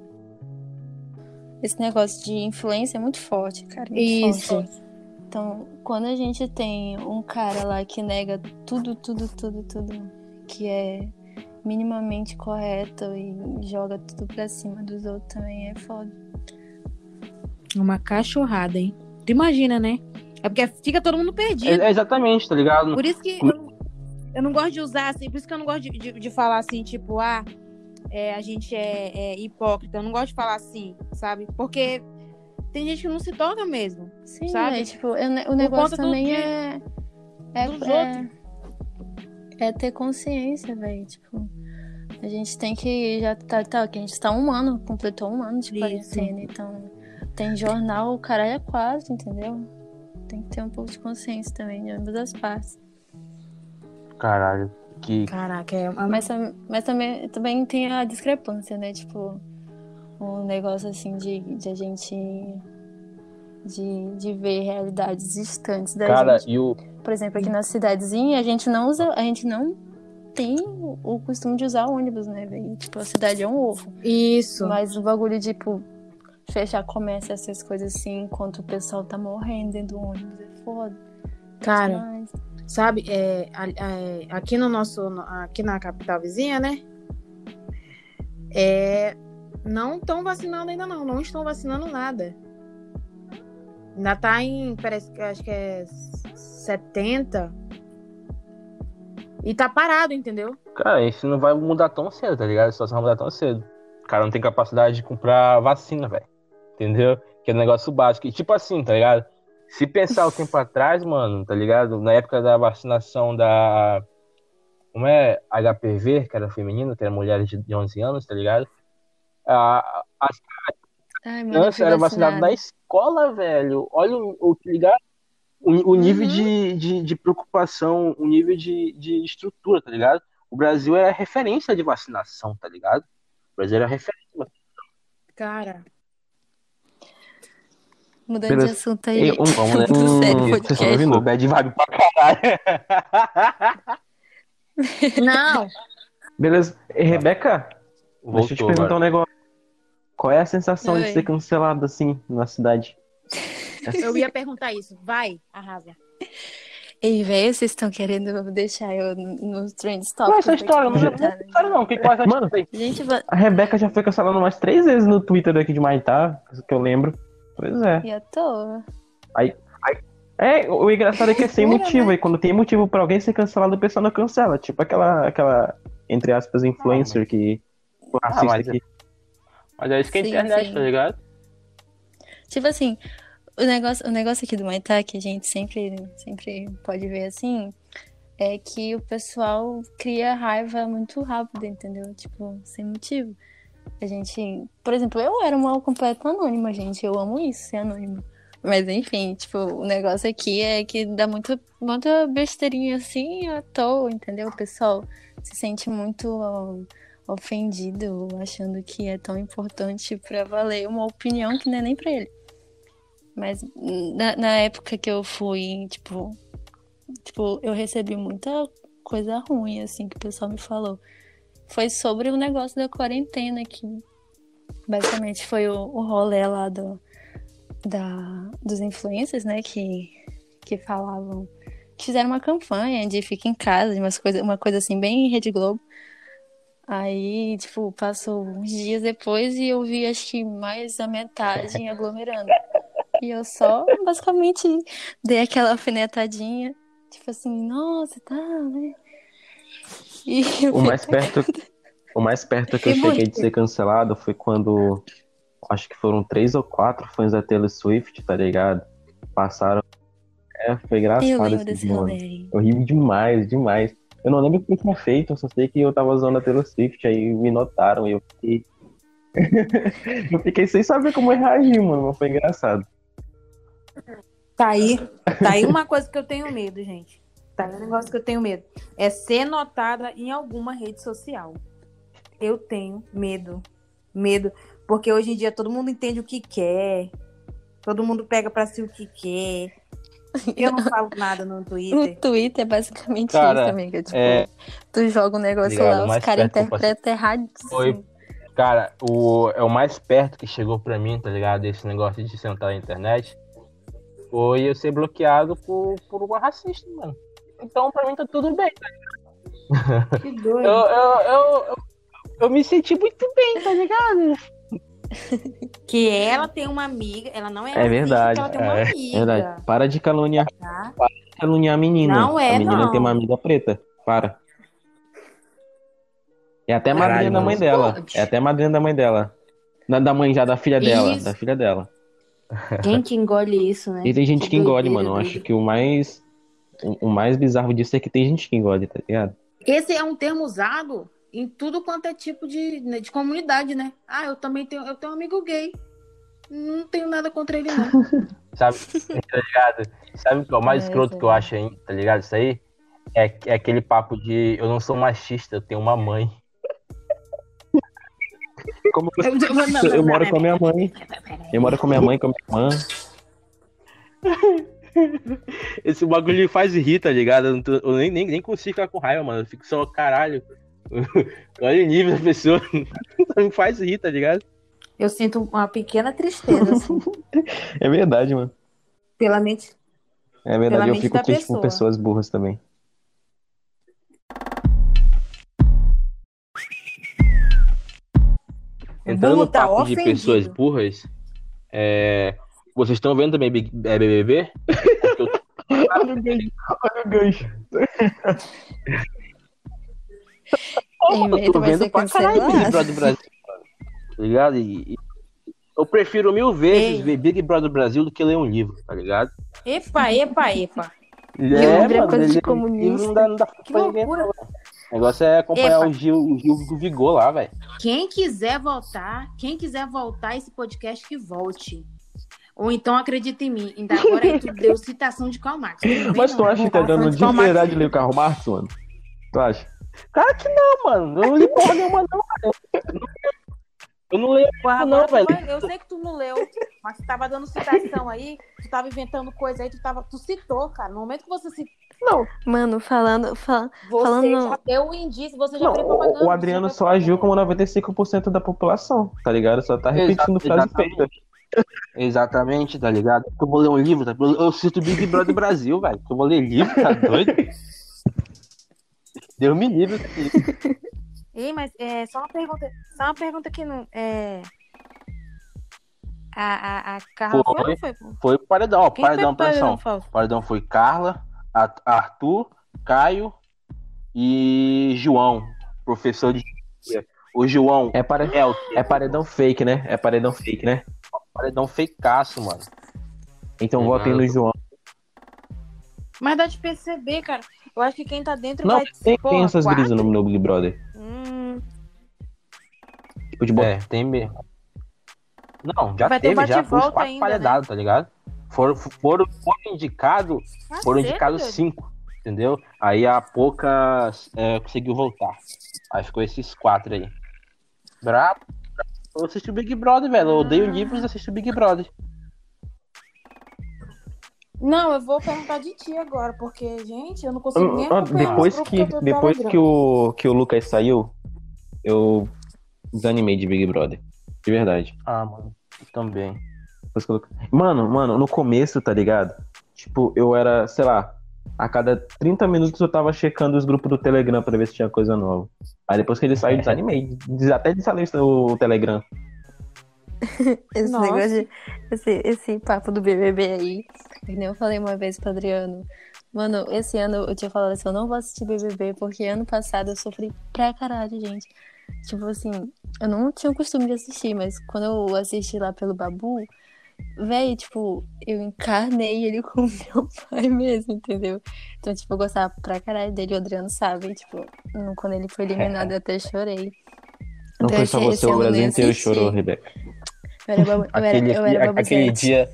Esse negócio de influência é muito forte, cara. muito
Isso.
forte. Então, quando a gente tem um cara lá que nega tudo, tudo, tudo, tudo que é minimamente correto e joga tudo pra cima dos outros também é foda.
Uma cachorrada, hein? Tu imagina, né? É porque fica todo mundo perdido.
É, é exatamente, tá ligado?
Por isso que eu, eu não gosto de usar assim, por isso que eu não gosto de, de, de falar assim, tipo, ah, é, a gente é, é hipócrita. Eu não gosto de falar assim, sabe? Porque tem gente que não se toca mesmo.
Sim,
Sabe?
né? Tipo, eu- o negócio
do
também
que-
é. É,
dos
é, é ter consciência, velho. Tipo, a gente tem que. Já tá, tá, que a gente tá um ano, completou um ano de
Isso.
quarentena. Então, tem jornal, o caralho é quase, entendeu? Tem que ter um pouco de consciência também de ambas as partes.
Caralho, que.
Caraca, é uma...
Mas, mas também, também tem a discrepância, né? Tipo, um negócio assim de, de a gente. De, de ver realidades distantes da
Cara,
gente.
e o.
Por exemplo, aqui na cidadezinha, a gente não usa, a gente não tem o costume de usar ônibus, né, velho? Tipo, a cidade é um ovo.
Isso.
Mas o bagulho de, tipo, fechar comércio, essas coisas assim, enquanto o pessoal tá morrendo dentro do ônibus, é foda.
Cara,
Mas,
sabe, é, é, aqui no nosso, no- aqui na capital vizinha, né? É, não estão vacinando ainda não, não estão vacinando nada. Ainda tá em, parece que acho que é 70. E tá parado, entendeu?
Cara, isso não vai mudar tão cedo, tá ligado? A situação vai mudar tão cedo. O cara não tem capacidade de comprar vacina, velho. Entendeu? Que é um negócio básico. E tipo assim, tá ligado? Se pensar o tempo atrás, mano, tá ligado? Na época da vacinação da. Como é? HPV, que era feminino, que era mulheres de de 11 anos, tá ligado? A, as
ai, mano, eu
eram vacinadas
vacinada.
na escola, velho. Olha o, o tá ligado? O, o nível
Uhum.
de, de, de preocupação, o nível de, de estrutura, tá ligado? O Brasil era referência de vacinação, tá ligado? O Brasil era referência.
Cara,
Mudando
Beleza.
de assunto aí,
E um-
Vamos, né?
Muito sério o
Hum,
podcast.
vocês estão
bad vibe pra caralho.
não.
Beleza. E, Rebeca, deixa eu te
Voltou
perguntar
agora.
um negócio. Qual é a sensação
Oi.
de ser cancelado assim na cidade?
Eu ia perguntar isso. Vai, arrasa.
Ei, velho, vocês estão querendo deixar eu no- nos trend
Não,
topics
essa história, não, não, não, não, o que que você
Mano,
Gente,
A Rebeca já foi cancelada umas três vezes no Twitter daqui de Maitá, que eu lembro. Pois é.
e à toa.
É, o engraçado é que é sem motivo.
né?
E quando tem motivo pra alguém ser cancelado, o pessoal não cancela. Tipo aquela, aquela entre aspas, influencer que. pô,
Ah, mas-
que-
Mas é isso que é a
Sim,
internet,
sim.
tá ligado?
Tipo assim, o negócio, o negócio aqui do Maitá, que a gente sempre, sempre pode ver assim, é que o pessoal cria raiva muito rápido, entendeu? Tipo, sem motivo. A gente, por exemplo, eu era uma completa anônima, gente. Eu amo isso, ser anônima. Mas enfim, tipo, o negócio aqui é que dá muito, muita besteirinha assim à toa, entendeu? O pessoal se sente muito ó, ofendido, achando que é tão importante pra valer uma opinião que não é nem pra ele. Mas na, na época que eu fui, tipo, tipo, eu recebi muita coisa ruim, assim, que o pessoal me falou. Foi sobre o negócio da quarentena, que basicamente foi o, o rolê lá do, da, dos influencers, né, que, que falavam, fizeram uma campanha de fica em casa, de umas coisa, uma coisa assim, bem Rede Globo. Aí, tipo, passou uns dias depois e eu vi acho que mais da metade aglomerando. E eu só basicamente dei aquela alfinetadinha, tipo assim, nossa, tá, né? E
O mais perto, o mais perto que eu
E
cheguei
muito.
de ser cancelado foi quando acho que foram três ou quatro fãs da Taylor Swift, tá ligado? Passaram. É, foi engraçado esse
rolê.
Eu ri demais, demais. Eu não lembro o que tinha feito, eu só sei que eu tava usando a Taylor Swift, aí me notaram e eu fiquei. eu fiquei sem saber como reagir, mano, mas foi engraçado.
Tá aí. Tá aí uma coisa que eu tenho medo, gente. Tá, é um negócio que eu tenho medo. É ser notada em alguma rede social. Eu tenho medo. Medo. Porque hoje em dia todo mundo entende o que quer. Todo mundo pega pra si o que quer. Eu não falo nada no
No
Twitter.
Twitter é basicamente
Cara,
isso, amiga. Tipo,
é-
tu joga um negócio
Ligado,
lá, os caras
que eu
interpretam errado.
Foi. Cara, o, é o mais perto que chegou pra mim, tá ligado? Esse negócio de sentar na internet. Foi eu ser bloqueado por, por uma racista, mano. Então, pra mim, tá tudo bem. tá
Que
Eu,
doido.
eu, eu, eu, eu me senti muito bem, tá ligado?
Que ela tem uma amiga. Ela não é,
É verdade,
Ela tem uma
é
amiga.
Verdade. Para de caluniar,
Tá?
caluniar a menina.
Não é,
a menina
não.
tem uma amiga preta. Para. É até
Caralho,
madrinha da mãe dela.
Pode.
É até madrinha da mãe dela. Da, da mãe já, da filha dela.
Isso.
Da filha dela.
Quem que engole isso, né?
E tem gente que engole,
doideira,
mano. Eu acho que o mais. O o mais bizarro disso é que tem gente que engole, tá ligado?
Esse é um termo usado em tudo quanto é tipo de, né, de comunidade, né? Ah, eu também tenho, eu tenho um amigo gay. Não tenho nada contra ele, não.
Sabe? tá ligado? Sabe o que é o mais
É,
escroto
é.
que eu acho aí, tá ligado? Isso aí é, é aquele papo de eu não sou machista, eu tenho uma mãe.
Como
Eu, eu- não, não,
eu
não,
moro
não,
com a minha mãe. Eu moro com a minha mãe, com a minha irmã.
Esse bagulho faz rir, tá ligado? Eu, tô- eu nem, nem, nem consigo ficar com raiva, mano. Eu fico só, caralho. Olha o nível da pessoa. me faz rir, tá ligado?
Eu sinto uma pequena tristeza, assim,
É verdade, mano.
pela mente.
É verdade,
Pela
eu fico triste com
pessoa.
pessoas burras também.
Entrando
burro
no
tá
papo de pessoas burras, é, vocês estão vendo também Big- é, BBB?
Olha o gancho. Olha o gancho.
Vez
Eu tô vendo pra caralho Big. Brother Brasil. Tá ligado? E, e eu prefiro mil vezes
Ei.
ver Big Brother Brasil do que ler um livro, tá ligado?
Epa, epa, epa.
livro é coisa de
ler
comunista.
Não dá, não dá
Que
ninguém,
loucura.
O negócio é acompanhar
Epa.
o Gil, o Gil do Vigor lá, velho.
Quem quiser voltar, quem quiser voltar esse podcast, que volte. Ou então acredita em mim. Ainda agora aí tu deu citação de Karl Marx.
Mas tu acha que tá dando
de Karl
verdade ler o Carro Marx, mano? Tu acha?
Cara que não, mano. Eu não li porra nenhuma, não, cara. Eu não leio
Porra,
não,
tu
velho.
Eu sei que tu não leu, mas tu tava dando citação aí, tu tava inventando coisa aí, tu, tava, tu citou, cara. No momento que você citou,
Mano, falando, fala-
você
Falando-
já deu o indício, você já
Não, o,
propaganda.
o Adriano só agiu como 95% da população, tá ligado? Só tá repetindo
Exato,
frase feita.
Exatamente, tá ligado? Eu vou ler um livro, tá? Eu eu cito Big Brother Brasil, velho. Eu vou ler livro, tá doido? Deu me livre.
Ei, mas é só uma pergunta, só uma pergunta que não é a, a, a Carla foi,
Foi.
ou não foi? pô?
Foi paredão, ó.
Quem
Paredão,
foi paredão, Fausto?
O paredão foi Carla, A- Arthur, Caio e João, professor de. O João
É, pare...
é o
é paredão fake, né? É paredão fake, né?
paredão feikaço, mano.
Então votem no João.
Mas dá de perceber, cara. Eu acho que quem tá dentro
Não,
vai
tem,
porra,
tem essas
quatro?
brisas no, no Big Brother.
Hum,
Tipo, de botar
É, tem mesmo. Não, já
Vai
teve,
um
já foi os quatro paredados, tá ligado? Foram, foram, foram indicados, foram
caceta,
indicados cinco, entendeu? Aí a pouca é, conseguiu voltar. Aí ficou esses quatro aí. Brabo. Eu assisti o Big Brother, velho. Eu odeio livros e assisto o Big Brother.
Não, eu vou perguntar de ti agora, porque, gente, eu não consigo nem
Ah,
acompanhar
Depois que,
no
depois que, o, que o Lucas saiu, eu desanimei de Big Brother. De verdade.
Ah, mano. eu Também.
Que Mano, mano, no começo, tá ligado? Tipo, eu era, sei lá, a cada 30 minutos eu tava checando os grupos do Telegram pra ver se tinha coisa nova. Aí depois que ele saiu, eu desanimei. Des- Até desinstalei o Telegram.
Esse
Nossa.
negócio de. Esse, esse papo do BBB aí. Que nem eu falei uma vez pro Adriano. Mano, esse ano eu tinha falado assim: eu não vou assistir BBB, porque ano passado eu sofri pra caralho, gente. Tipo assim, eu não tinha o costume de assistir, mas quando eu assisti lá pelo Babu, velho, tipo, eu encarnei ele como meu pai mesmo, entendeu? Então, tipo, eu gostava pra caralho dele, o Adriano sabe. Tipo, quando ele foi eliminado, eu até chorei.
Não
Então,
foi só você, o Brasil inteiro chorou, Rebeca.
Eu era, babu- eu era,
Aquele,
eu era
aquele dia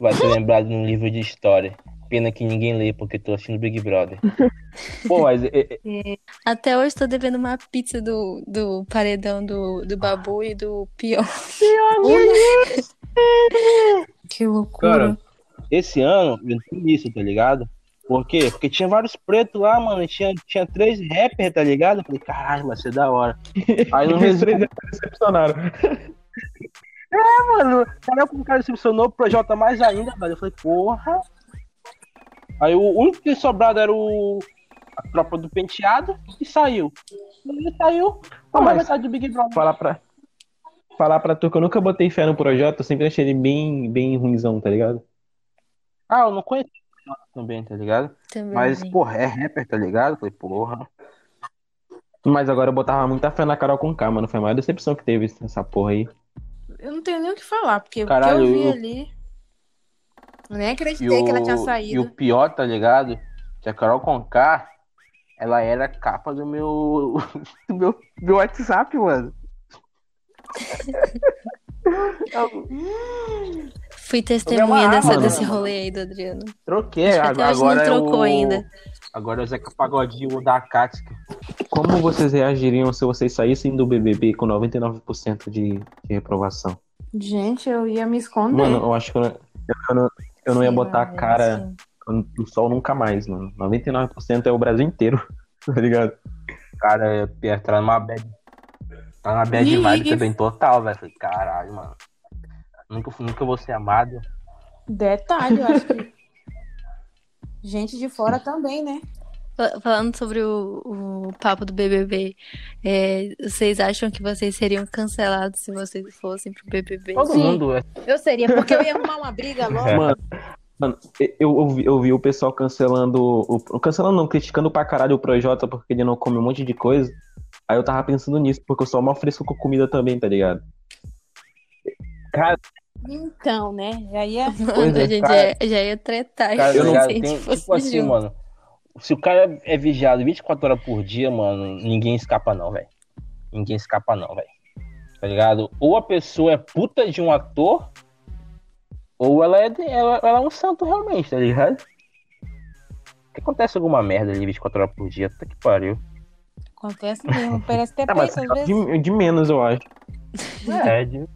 vai ser lembrado num livro de história. Pena que ninguém lê, porque tô assistindo Big Brother. Pô, mas é, é,
Até hoje tô devendo uma pizza do, do paredão do, do Babu e do Pior. Que loucura.
Cara, esse ano eu tenho isso, tá ligado? Por quê? Porque tinha vários pretos lá, mano. Tinha, tinha três rappers, tá ligado? Eu falei, caralho, vai ser da hora. Aí no
Os
resumo,
decepcionaram.
mano, caraca, o cara decepcionou o Projota mais ainda, velho. Eu falei, porra. Aí o único que sobrado era o. A tropa do penteado e saiu. E saiu.
Ah, mas-
metade do Big Brother.
Falar pra, falar pra tu que eu nunca botei fé no projeto, eu sempre achei ele bem, bem ruimzão, tá ligado?
Ah, eu não conheço também, tá ligado?
Também.
Mas, porra, é rapper, tá ligado? Eu falei, porra.
Mas agora eu botava muita fé na Carol com K, mano. Foi a maior decepção que teve essa porra aí.
Eu não tenho nem o que falar, porque o
Caralho,
que eu vi
eu-
ali. Eu nem acreditei que ela tinha
o, e
saído.
o pior, tá ligado? Que a Carol Conká, ela era a capa do meu, do meu, meu WhatsApp, mano.
Fui testemunha dessa,
mano.
desse rolê aí do Adriano.
Troquei,
Acho que
agora
não
é
trocou
o...
ainda.
Agora é o Zeca Pagodinho da Cática.
Como vocês reagiriam se vocês saíssem do BBB com 99% de, de reprovação?
Gente, eu ia me esconder.
Mano, eu acho que eu não, eu não, eu não ia botar a cara no sol nunca mais, mano. 99% é o Brasil inteiro, tá ligado?
Cara, eu ia entrar numa bad. Tá numa bad
Ih,
vibe também total, velho. Falei, Caralho, mano. Nunca, nunca vou ser amado.
Detalhe, eu acho que. Gente de fora também, né?
Fa- Falando sobre o, o papo do BBB, é, vocês acham que vocês seriam cancelados se vocês fossem pro BBB?
Todo
Sim.
mundo é.
Eu seria, porque eu ia arrumar uma briga logo.
Mano, mano eu, eu, vi, eu vi o pessoal cancelando. O, cancelando não, criticando pra caralho o Projota porque ele não come um monte de coisa. Aí eu tava pensando nisso, porque eu sou mal fresco com comida também, tá ligado? Cara,
Então, né? Já ia.
Mano,
é,
a gente
cara.
já, já ia tretar
Cara,
se
tá
a
ligado?
gente
Tem,
fosse
tipo assim,
junto.
mano. Se o cara é vigiado 24 horas por dia, mano, ninguém escapa, não, velho. Ninguém escapa, não, velho. Tá ligado? Ou a pessoa é puta de um ator, ou ela é, ela, ela é um santo realmente, tá ligado? Que acontece alguma merda ali 24 horas por dia, puta que pariu.
Acontece mesmo. Parece ter
ah, mas
peito às vezes.
de, de menos, eu acho.
É, de...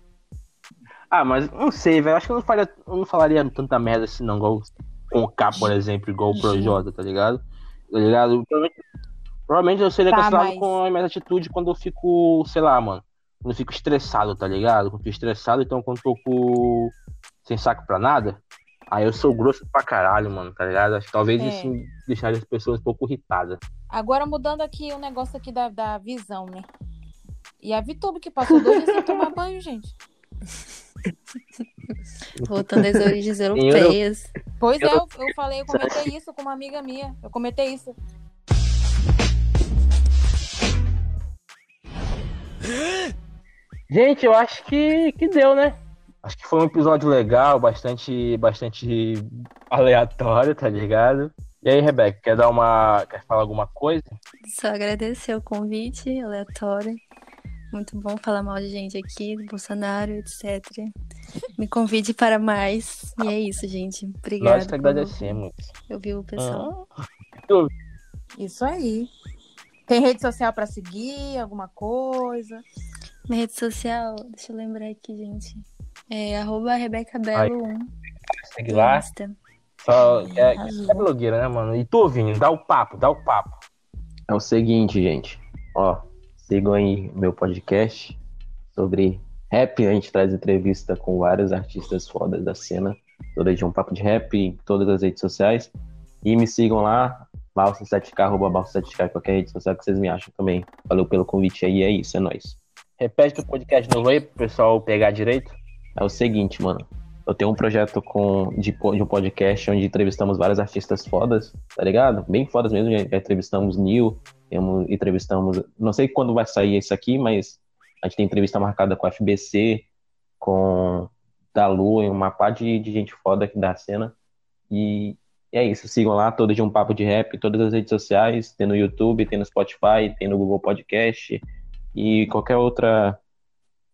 Ah, mas não sei, velho. Acho que eu não, faria, eu não falaria tanta merda assim, não. Igual com o K, por exemplo, igual o Projota, tá ligado? Tá ligado? Provavelmente, provavelmente eu seria
Tá,
cancelado
mas-
com a minha atitude quando eu fico, sei lá, mano. Quando eu fico estressado, tá ligado? Quando eu fico estressado, então quando eu tô com... sem saco pra nada, aí eu sou grosso pra caralho, mano, tá ligado? Acho que talvez
É.
isso deixaria as pessoas um pouco irritadas.
Agora mudando aqui o negócio aqui da, da visão, né? E a Vitube que passou dois dias sem tomar banho, gente.
Voltando às origens
Euro-
europeias.
Pois é, eu, eu falei, eu comentei isso com uma amiga minha. Eu comentei isso.
Gente, eu acho que, que deu, né? Acho que foi um episódio legal, bastante, bastante aleatório, tá ligado? E aí, Rebeca, quer dar uma. Quer falar alguma coisa?
Só agradecer o convite aleatório. Muito bom falar mal de gente aqui, do Bolsonaro, etc. Me convide para mais. E é isso, gente. Obrigada.
Nós que agradecemos.
Eu vi o pessoal.
Ah,
Isso aí. Tem rede social pra seguir, alguma coisa?
Minha rede social, deixa eu lembrar aqui, gente. É arroba Rebeca Belo 1.
segue lá.
Insta.
Só, é, é blogueira, né, mano? E tu, Vini, dá o papo, dá o papo.
É o seguinte, gente. Ó, sigam aí meu podcast sobre rap. A gente traz entrevista com vários artistas fodas da cena. Todo dia um papo de rap em todas as redes sociais. E me sigam lá, Balsa7K, arroba Balsa7K, qualquer rede social que vocês me acham também. Valeu pelo convite aí, é isso, é nóis.
Repete o podcast de novo aí pro pessoal pegar direito.
É o seguinte, mano. Eu tenho um projeto com, de, de um podcast onde entrevistamos vários artistas fodas, tá ligado? Bem fodas mesmo. Já, entrevistamos Neil, entrevistamos. Não sei quando vai sair isso aqui, mas a gente tem entrevista marcada com a FBC, com Dalu, e uma pá de, de gente foda aqui da cena. E é isso. Sigam lá, todo dia um papo de rap, todas as redes sociais. Tem no YouTube, tem no Spotify, tem no Google Podcast e qualquer outra.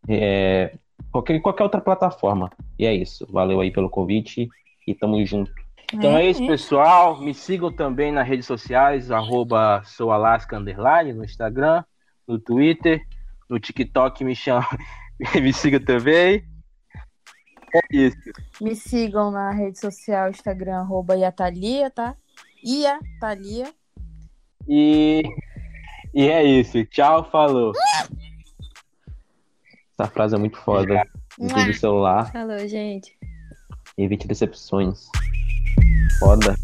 é, qualquer, qualquer outra plataforma. E é isso. Valeu aí pelo convite e tamo junto.
Então é,
É,
isso,
é.
pessoal. Me sigam também nas redes sociais, arroba no Instagram, no Twitter, no TikTok me chama, me siga também. É isso.
Me sigam na rede social, Instagram, arroba Iatalia, tá? Iatalia.
E, e é isso. Tchau, falou.
Essa frase é muito foda. Desligue o celular,
Falou, gente.
evite decepções. Foda.